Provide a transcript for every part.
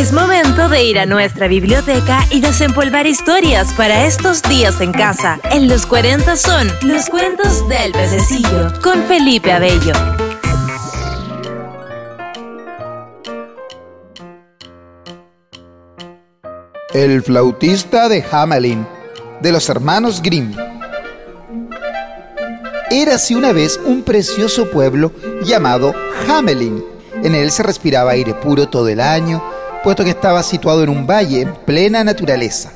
Es momento de ir a nuestra biblioteca y desempolvar historias para estos días en casa. En los 40 son los cuentos del pececillo con Felipe Abello. El flautista de Hamelin, de los hermanos Grimm. Era así una vez un precioso pueblo llamado Hamelin. En él se respiraba aire puro todo el año, puesto que estaba situado en un valle en plena naturaleza.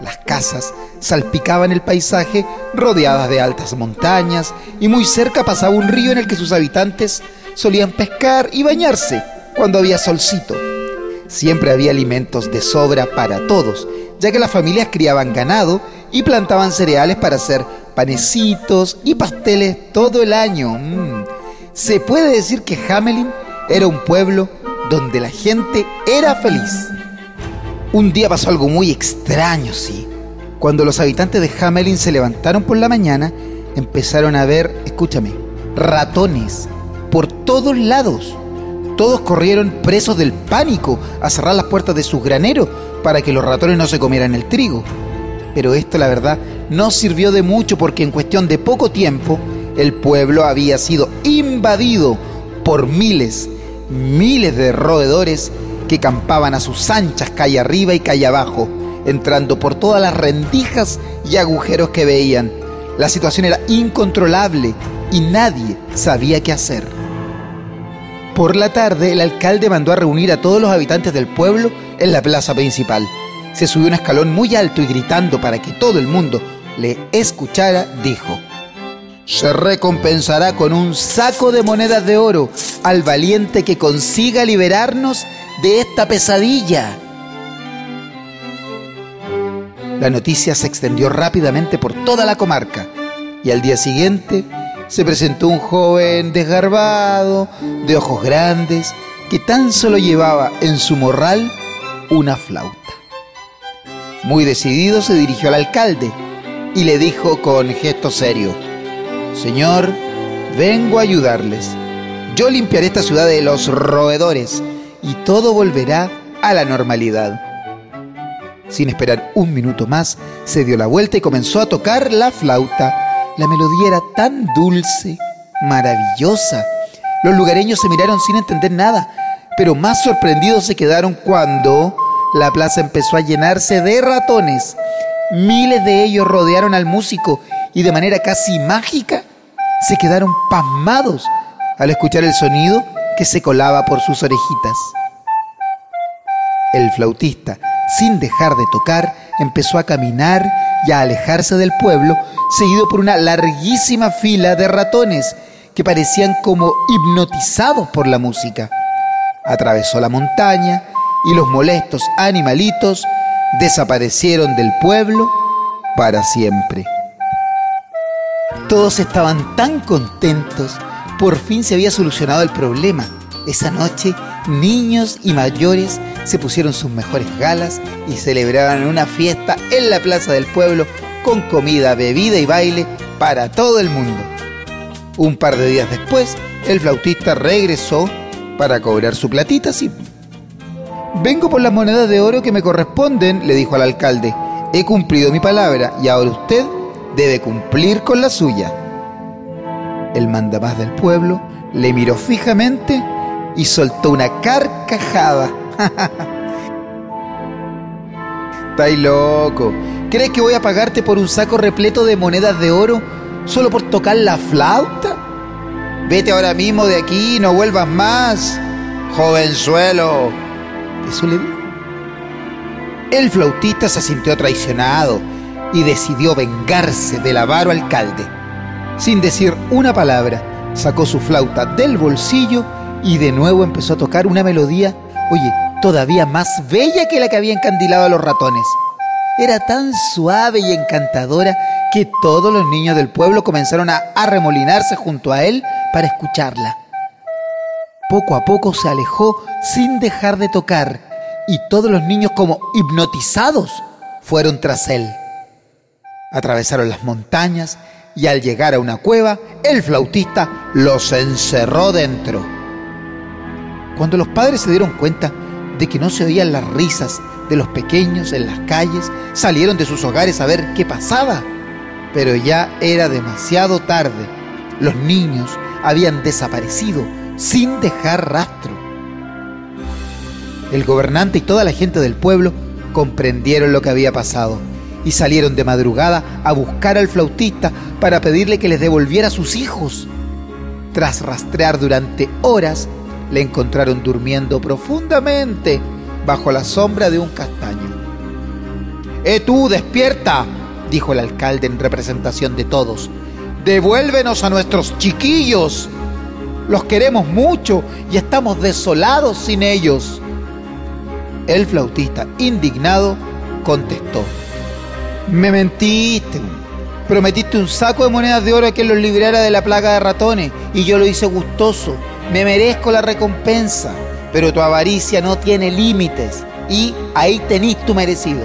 Las casas salpicaban el paisaje rodeadas de altas montañas y muy cerca pasaba un río en el que sus habitantes solían pescar y bañarse cuando había solcito. Siempre había alimentos de sobra para todos, ya que las familias criaban ganado y plantaban cereales para hacer panecitos y pasteles todo el año. Mm. Se puede decir que Hamelin era un pueblo donde la gente era feliz. Un día pasó algo muy extraño, sí. Cuando los habitantes de Hamelin se levantaron por la mañana, empezaron a ver, escúchame, ratones por todos lados. Todos corrieron presos del pánico a cerrar las puertas de sus graneros para que los ratones no se comieran el trigo. Pero esto, la verdad, no sirvió de mucho porque en cuestión de poco tiempo el pueblo había sido invadido por miles, miles de roedores que campaban a sus anchas calle arriba y calle abajo, entrando por todas las rendijas y agujeros que veían. La situación era incontrolable y nadie sabía qué hacer. Por la tarde, el alcalde mandó a reunir a todos los habitantes del pueblo en la plaza principal. Se subió un escalón muy alto y gritando para que todo el mundo le escuchara, dijo, se recompensará con un saco de monedas de oro al valiente que consiga liberarnos de esta pesadilla. La noticia se extendió rápidamente por toda la comarca y al día siguiente se presentó un joven desgarbado, de ojos grandes, que tan solo llevaba en su morral una flauta. Muy decidido se dirigió al alcalde y le dijo con gesto serio, Señor, vengo a ayudarles. Yo limpiaré esta ciudad de los roedores y todo volverá a la normalidad. Sin esperar un minuto más, se dio la vuelta y comenzó a tocar la flauta. La melodía era tan dulce, maravillosa. Los lugareños se miraron sin entender nada, pero más sorprendidos se quedaron cuando la plaza empezó a llenarse de ratones. Miles de ellos rodearon al músico y de manera casi mágica se quedaron pasmados al escuchar el sonido que se colaba por sus orejitas. El flautista, sin dejar de tocar, empezó a caminar y a alejarse del pueblo, seguido por una larguísima fila de ratones que parecían como hipnotizados por la música. Atravesó la montaña y los molestos animalitos desaparecieron del pueblo para siempre. Todos estaban tan contentos, por fin se había solucionado el problema. Esa noche, niños y mayores se pusieron sus mejores galas y celebraban una fiesta en la plaza del pueblo con comida, bebida y baile para todo el mundo. Un par de días después, el flautista regresó para cobrar su platita. Sí. Vengo por las monedas de oro que me corresponden, le dijo al alcalde. He cumplido mi palabra y ahora usted debe cumplir con la suya. El mandamás del pueblo le miró fijamente y soltó una carcajada. ¿Estáis loco? ¿Crees que voy a pagarte por un saco repleto de monedas de oro solo por tocar la flauta? Vete ahora mismo de aquí no vuelvas más, jovenzuelo. Eso le dijo. El flautista se sintió traicionado y decidió vengarse del avaro alcalde. Sin decir una palabra, sacó su flauta del bolsillo y de nuevo empezó a tocar una melodía, oye, todavía más bella que la que había encandilado a los ratones. Era tan suave y encantadora que todos los niños del pueblo comenzaron a arremolinarse junto a él para escucharla. Poco a poco se alejó sin dejar de tocar y todos los niños como hipnotizados fueron tras él. Atravesaron las montañas y al llegar a una cueva, el flautista los encerró dentro. Cuando los padres se dieron cuenta, de que no se oían las risas de los pequeños en las calles, salieron de sus hogares a ver qué pasaba. Pero ya era demasiado tarde. Los niños habían desaparecido sin dejar rastro. El gobernante y toda la gente del pueblo comprendieron lo que había pasado y salieron de madrugada a buscar al flautista para pedirle que les devolviera a sus hijos. Tras rastrear durante horas, le encontraron durmiendo profundamente bajo la sombra de un castaño. ¡Eh tú, despierta! dijo el alcalde en representación de todos. Devuélvenos a nuestros chiquillos. Los queremos mucho y estamos desolados sin ellos. El flautista, indignado, contestó. Me mentiste. Prometiste un saco de monedas de oro a quien los librara de la plaga de ratones y yo lo hice gustoso. Me merezco la recompensa, pero tu avaricia no tiene límites y ahí tenís tu merecido.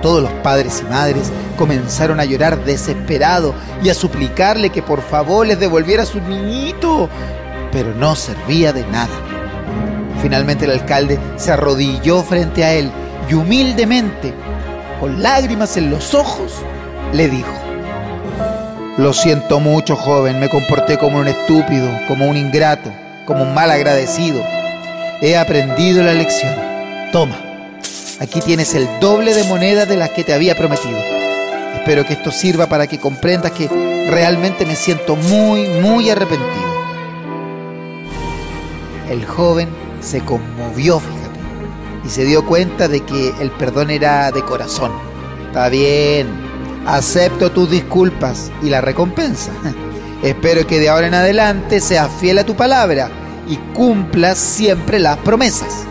Todos los padres y madres comenzaron a llorar desesperados y a suplicarle que por favor les devolviera a su niñito, pero no servía de nada. Finalmente el alcalde se arrodilló frente a él y humildemente, con lágrimas en los ojos, le dijo, Lo siento mucho, joven, me comporté como un estúpido, como un ingrato, como un mal agradecido. He aprendido la lección. Toma, aquí tienes el doble de monedas de las que te había prometido. Espero que esto sirva para que comprendas que realmente me siento muy, muy arrepentido. El joven se conmovió, y se dio cuenta de que el perdón era de corazón. Está bien, acepto tus disculpas y la recompensa. Espero que de ahora en adelante seas fiel a tu palabra y cumplas siempre las promesas.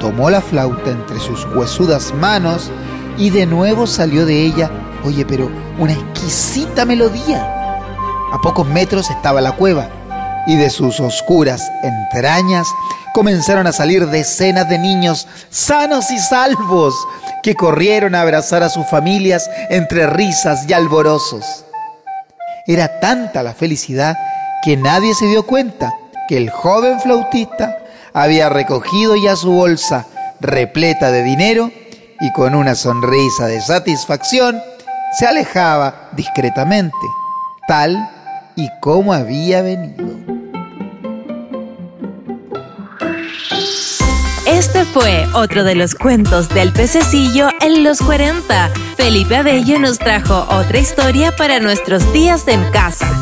Tomó la flauta entre sus huesudas manos y de nuevo salió de ella, oye, pero una exquisita melodía. A pocos metros estaba la cueva y de sus oscuras entrañas comenzaron a salir decenas de niños sanos y salvos que corrieron a abrazar a sus familias entre risas y alborozos. Era tanta la felicidad que nadie se dio cuenta que el joven flautista había recogido ya su bolsa repleta de dinero y con una sonrisa de satisfacción se alejaba discretamente, tal y como había venido. Este fue otro de los cuentos del pececillo en los 40. Felipe Abello nos trajo otra historia para nuestros días en casa.